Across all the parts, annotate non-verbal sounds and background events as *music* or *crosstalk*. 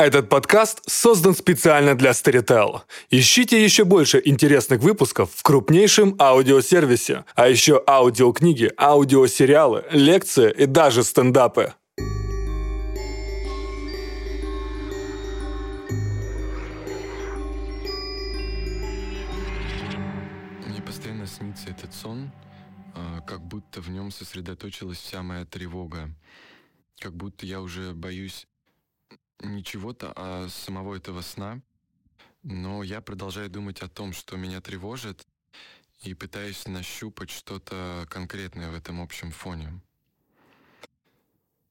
Этот подкаст создан специально для Storytel. Ищите еще больше интересных выпусков в крупнейшем аудиосервисе, а еще аудиокниги, аудиосериалы, лекции и даже стендапы. Мне постоянно снится этот сон, а, как будто в нем сосредоточилась вся моя тревога. Как будто я уже боюсь не чего-то, а самого этого сна. Но я продолжаю думать о том, что меня тревожит, и пытаюсь нащупать что-то конкретное в этом общем фоне.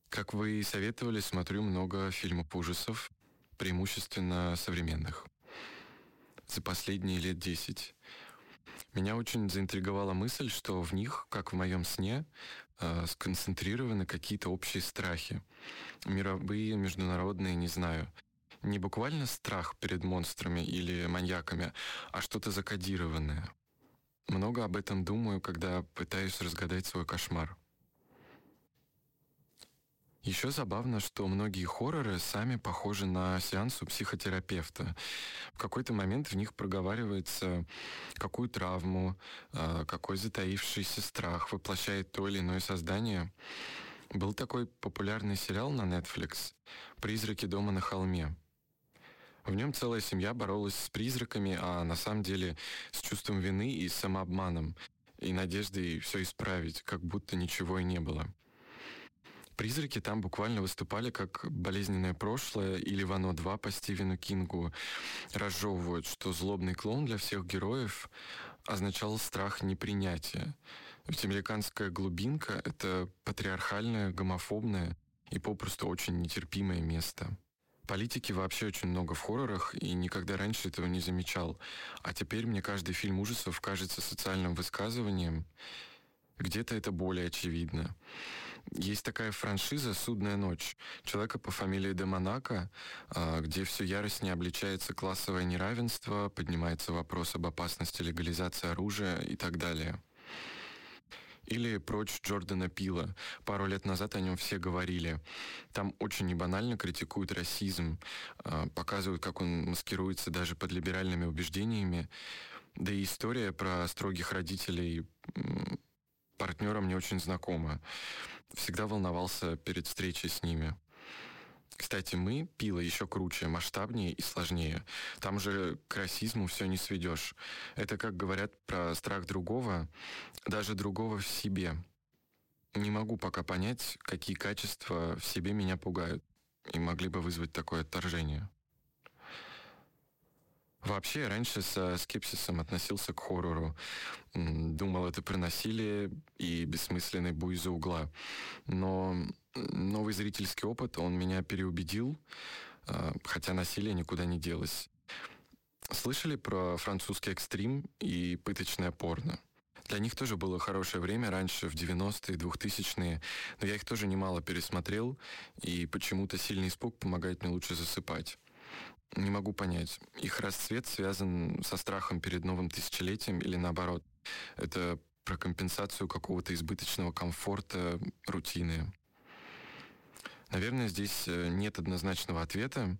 Как вы и советовали, смотрю много фильмов ужасов, преимущественно современных. За последние лет десять. Меня очень заинтриговала мысль, что в них, как в моем сне, э, сконцентрированы какие-то общие страхи. Мировые, международные, не знаю. Не буквально страх перед монстрами или маньяками, а что-то закодированное. Много об этом думаю, когда пытаюсь разгадать свой кошмар. Еще забавно, что многие хорроры сами похожи на сеанс у психотерапевта. В какой-то момент в них проговаривается, какую травму, а, какой затаившийся страх воплощает то или иное создание. Был такой популярный сериал на Netflix «Призраки дома на холме». В нем целая семья боролась с призраками, а на самом деле с чувством вины и самообманом, и надеждой все исправить, как будто ничего и не было. Призраки там буквально выступали как болезненное прошлое или в «Оно 2» по Стивену Кингу. Разжевывают, что злобный клоун для всех героев означал страх непринятия. Ведь американская глубинка — это патриархальное, гомофобное и попросту очень нетерпимое место. Политики вообще очень много в хоррорах, и никогда раньше этого не замечал. А теперь мне каждый фильм ужасов кажется социальным высказыванием. Где-то это более очевидно. Есть такая франшиза «Судная ночь» человека по фамилии Де Монако, а, где все яростнее обличается классовое неравенство, поднимается вопрос об опасности легализации оружия и так далее. Или «Прочь Джордана Пила». Пару лет назад о нем все говорили. Там очень небанально критикуют расизм, а, показывают, как он маскируется даже под либеральными убеждениями. Да и история про строгих родителей партнера мне очень знакома всегда волновался перед встречей с ними. Кстати, мы, пила, еще круче, масштабнее и сложнее. Там же к расизму все не сведешь. Это, как говорят про страх другого, даже другого в себе. Не могу пока понять, какие качества в себе меня пугают и могли бы вызвать такое отторжение. Вообще, раньше со скепсисом относился к хоррору. Думал, это про насилие и бессмысленный буй за угла. Но новый зрительский опыт, он меня переубедил, а, хотя насилие никуда не делось. Слышали про французский экстрим и пыточное порно? Для них тоже было хорошее время раньше, в 90-е, 2000-е, но я их тоже немало пересмотрел, и почему-то сильный испуг помогает мне лучше засыпать. Не могу понять. Их расцвет связан со страхом перед новым тысячелетием или наоборот? Это про компенсацию какого-то избыточного комфорта, рутины. Наверное, здесь э, нет однозначного ответа.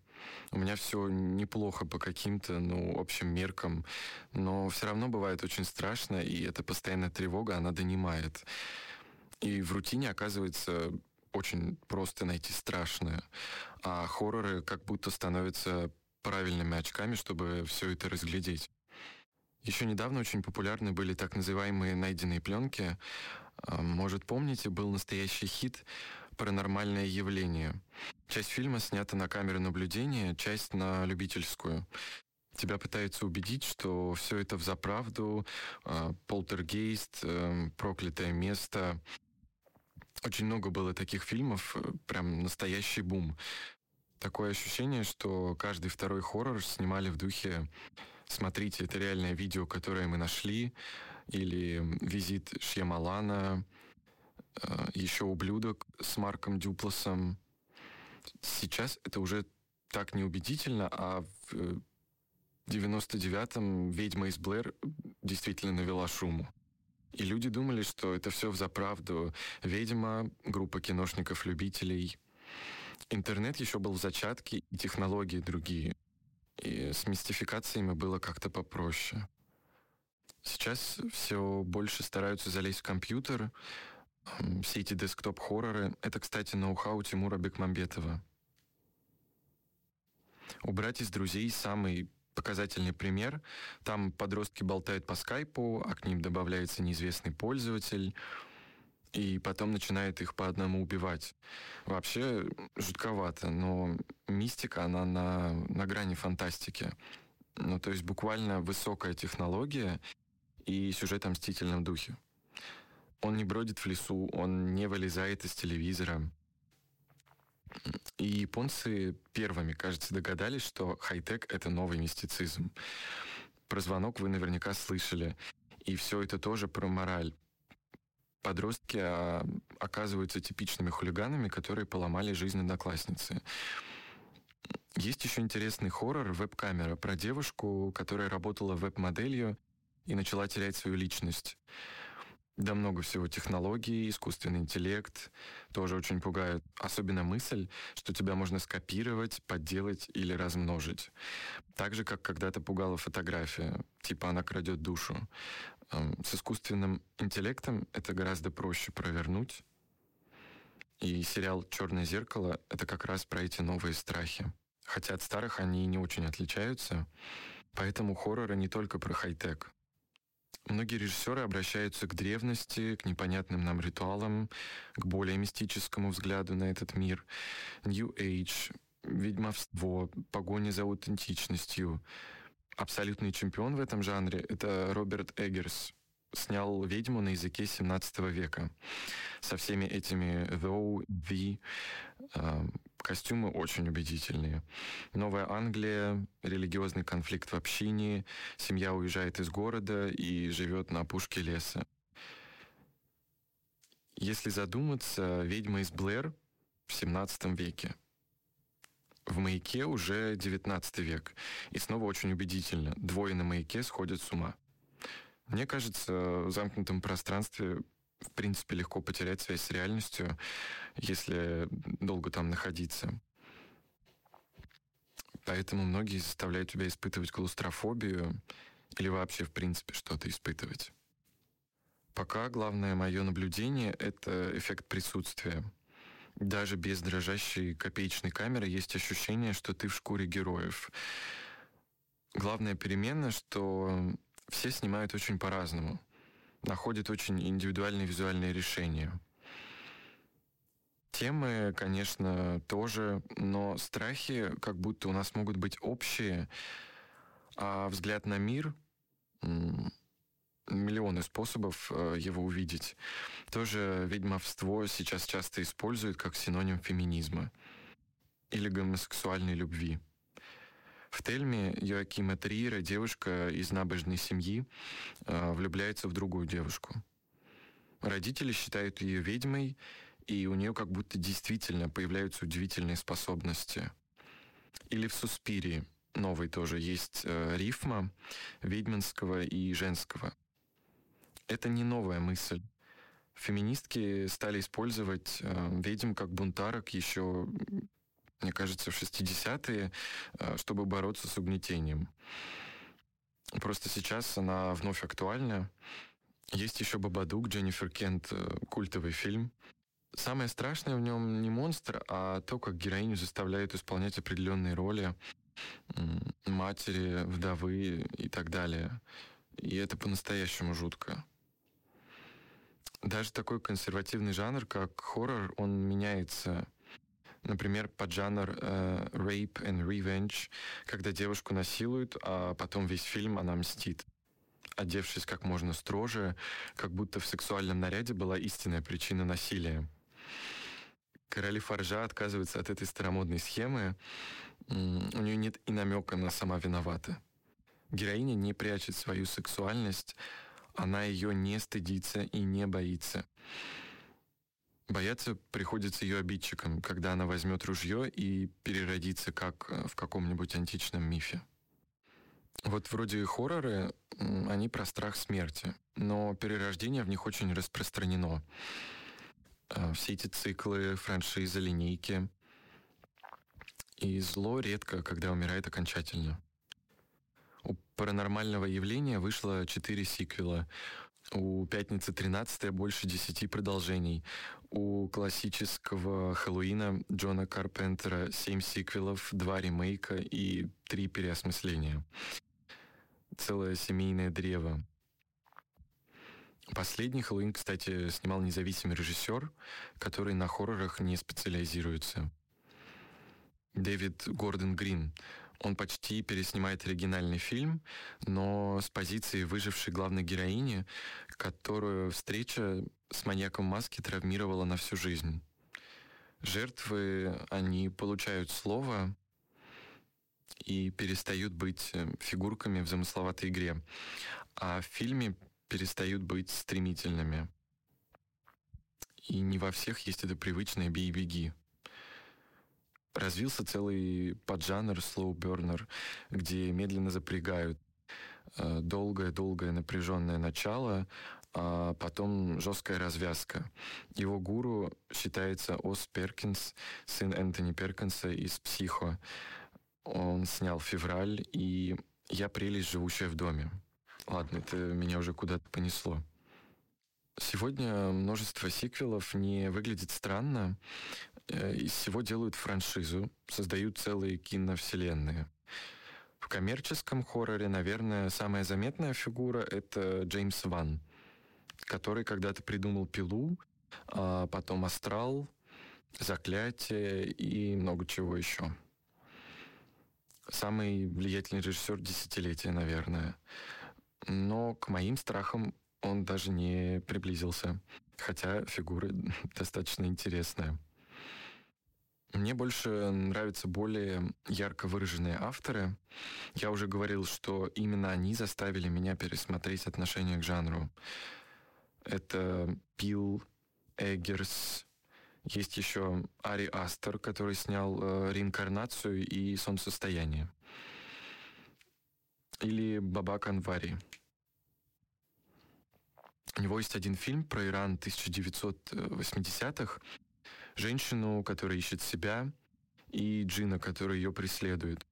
У меня все неплохо по каким-то, ну, общим меркам, но все равно бывает очень страшно, и эта постоянная тревога, она донимает. И в рутине оказывается очень просто найти страшное, а хорроры как будто становятся правильными очками, чтобы все это разглядеть. Еще недавно очень популярны были так называемые найденные пленки. А, может, помните, был настоящий хит «Паранормальное явление». Часть фильма снята на камеру наблюдения, часть на любительскую. Тебя пытаются убедить, что все это в заправду, а, полтергейст, э, проклятое место. Очень много было таких фильмов, э, прям настоящий бум. Такое ощущение, что каждый второй хоррор снимали в духе «Смотрите, это реальное видео, которое мы нашли», или «Визит Шьямалана», э, еще «Ублюдок» с Марком Дюпласом. Сейчас это уже так неубедительно, а в 99-м «Ведьма из Блэр» действительно навела шуму. И люди думали, что это все в заправду. «Ведьма», группа киношников-любителей — Интернет еще был в зачатке, и технологии другие. И с мистификациями было как-то попроще. Сейчас все больше стараются залезть в компьютер. Все эти десктоп-хорроры — это, кстати, ноу-хау Тимура Бекмамбетова. Убрать из друзей самый показательный пример. Там подростки болтают по скайпу, а к ним добавляется неизвестный пользователь, и потом начинает их по одному убивать. Вообще жутковато, но мистика, она на, на грани фантастики. Ну, то есть буквально высокая технология и сюжет о мстительном духе. Он не бродит в лесу, он не вылезает из телевизора. И японцы первыми, кажется, догадались, что хай-тек — это новый мистицизм. Про звонок вы наверняка слышали. И все это тоже про мораль. Подростки а, оказываются типичными хулиганами, которые поломали жизнь одноклассницы. Есть еще интересный хоррор «Веб-камера» про девушку, которая работала веб-моделью и начала терять свою личность. Да много всего технологий, искусственный интеллект тоже очень пугают. Особенно мысль, что тебя можно скопировать, подделать или размножить. Так же, как когда-то пугала фотография, типа она крадет душу. С искусственным интеллектом это гораздо проще провернуть. И сериал «Черное зеркало» — это как раз про эти новые страхи. Хотя от старых они не очень отличаются. Поэтому хорроры не только про хай-тек. Многие режиссеры обращаются к древности, к непонятным нам ритуалам, к более мистическому взгляду на этот мир. New Age, ведьмовство, погоня за аутентичностью. Абсолютный чемпион в этом жанре — это Роберт Эггерс, снял «Ведьму» на языке 17 века. Со всеми этими «though», «the», э, костюмы очень убедительные. Новая Англия, религиозный конфликт в общине, семья уезжает из города и живет на опушке леса. Если задуматься, «Ведьма из Блэр» в 17 веке. В маяке уже 19 век. И снова очень убедительно. Двое на маяке сходят с ума. Мне кажется, в замкнутом пространстве в принципе, легко потерять связь с реальностью, если долго там находиться. Поэтому многие заставляют тебя испытывать клаустрофобию или вообще, в принципе, что-то испытывать. Пока главное мое наблюдение — это эффект присутствия. Даже без дрожащей копеечной камеры есть ощущение, что ты в шкуре героев. Главная перемена, что все снимают очень по-разному, находят очень индивидуальные визуальные решения. Темы, конечно, тоже, но страхи как будто у нас могут быть общие, а взгляд на мир миллионы способов э, его увидеть. Тоже ведьмовство сейчас часто используют как синоним феминизма или гомосексуальной любви. В Тельме Йоакима Триера девушка из набожной семьи э, влюбляется в другую девушку. Родители считают ее ведьмой, и у нее как будто действительно появляются удивительные способности. Или в Суспирии, новой тоже, есть э, рифма ведьминского и женского. Это не новая мысль. Феминистки стали использовать э, ведьм как бунтарок еще мне кажется, в 60-е, э, чтобы бороться с угнетением. Просто сейчас она вновь актуальна. Есть еще «Бабадук», Дженнифер Кент, э, культовый фильм. Самое страшное в нем не монстр, а то, как героиню заставляют исполнять определенные роли матери, вдовы и так далее. И это по-настоящему жутко. Даже такой консервативный жанр, как хоррор, он меняется Например, поджанр э, rape and revenge, когда девушку насилуют, а потом весь фильм она мстит одевшись как можно строже, как будто в сексуальном наряде была истинная причина насилия. Короли Фаржа отказываются от этой старомодной схемы. У нее нет и намека на сама виновата. Героиня не прячет свою сексуальность, она ее не стыдится и не боится. Бояться приходится ее обидчикам, когда она возьмет ружье и переродится, как э, в каком-нибудь античном мифе. Вот вроде хорроры, они про страх смерти, но перерождение в них очень распространено. Э, все эти циклы, франшизы, линейки. И зло редко, когда умирает окончательно. У паранормального явления вышло четыре сиквела. У «Пятницы 13 больше десяти продолжений. У классического «Хэллоуина» Джона Карпентера семь сиквелов, два ремейка и три переосмысления. Целое семейное древо. Последний Хэллоуин, кстати, снимал независимый режиссер, который на хоррорах не специализируется. Дэвид Гордон Грин. Он почти переснимает оригинальный фильм, но с позиции выжившей главной героини, которую встреча с маньяком маски травмировала на всю жизнь. Жертвы, они получают слово и перестают быть э, фигурками в замысловатой игре, а в фильме перестают быть стремительными. И не во всех есть это привычное «бей-беги». Развился целый поджанр слоу-бернер, где медленно запрягают э, долгое-долгое напряженное начало, а потом жесткая развязка. Его гуру считается Ос Перкинс, сын Энтони Перкинса из «Психо». Он снял «Февраль» и «Я прелесть, живущая в доме». Ладно, это меня уже куда-то понесло. Сегодня множество сиквелов не выглядит странно. Э, из всего делают франшизу, создают целые киновселенные. В коммерческом хорроре, наверное, самая заметная фигура — это Джеймс Ван, который когда-то придумал «Пилу», а потом «Астрал», «Заклятие» и много чего еще. Самый влиятельный режиссер десятилетия, наверное. Но к моим страхам он даже не приблизился, хотя фигура *laughs* достаточно интересная. Мне больше нравятся более ярко выраженные авторы. Я уже говорил, что именно они заставили меня пересмотреть отношение к жанру. Это Пил, Эггерс, есть еще Ари Астер, который снял э, «Реинкарнацию» и «Солнцестояние». Или Бабак Анвари. У него есть один фильм про Иран 1980-х, женщину, которая ищет себя, и Джина, который ее преследует.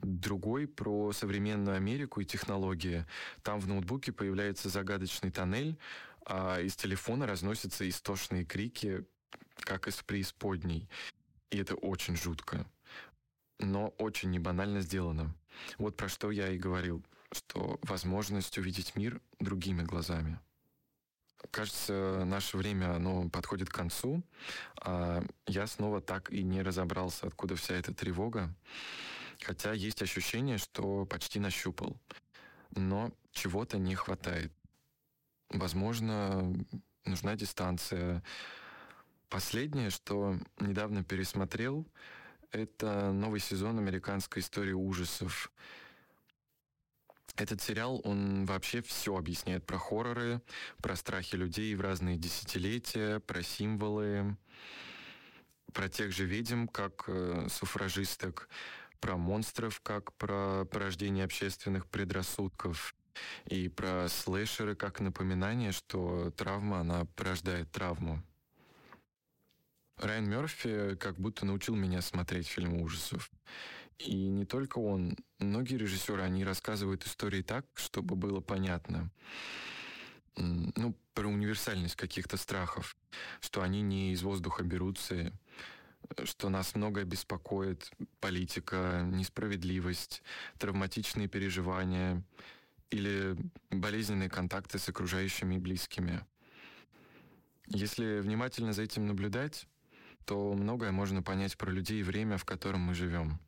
Другой про современную Америку и технологии. Там в ноутбуке появляется загадочный тоннель, а из телефона разносятся истошные крики, как из преисподней. И это очень жутко. Но очень небанально сделано. Вот про что я и говорил, что возможность увидеть мир другими глазами. Кажется, наше время, оно подходит к концу, а я снова так и не разобрался, откуда вся эта тревога. Хотя есть ощущение, что почти нащупал. Но чего-то не хватает. Возможно, нужна дистанция. Последнее, что недавно пересмотрел, это новый сезон американской истории ужасов. Этот сериал, он вообще все объясняет про хорроры, про страхи людей в разные десятилетия, про символы, про тех же ведьм, как э, суфражисток, про монстров, как про порождение общественных предрассудков, и про слэшеры как напоминание, что травма, она порождает травму. Райан Мерфи как будто научил меня смотреть фильмы ужасов. И не только он. Многие режиссеры, они рассказывают истории так, чтобы было понятно. Ну, про универсальность каких-то страхов, что они не из воздуха берутся, что нас многое беспокоит, политика, несправедливость, травматичные переживания или болезненные контакты с окружающими и близкими. Если внимательно за этим наблюдать, то многое можно понять про людей и время, в котором мы живем.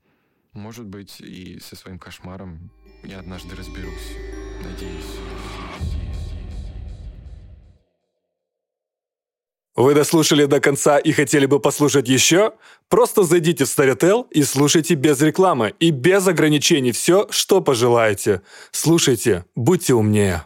Может быть, и со своим кошмаром я однажды разберусь. Надеюсь. Вы дослушали до конца и хотели бы послушать еще? Просто зайдите в Storytel и слушайте без рекламы и без ограничений все, что пожелаете. Слушайте, будьте умнее.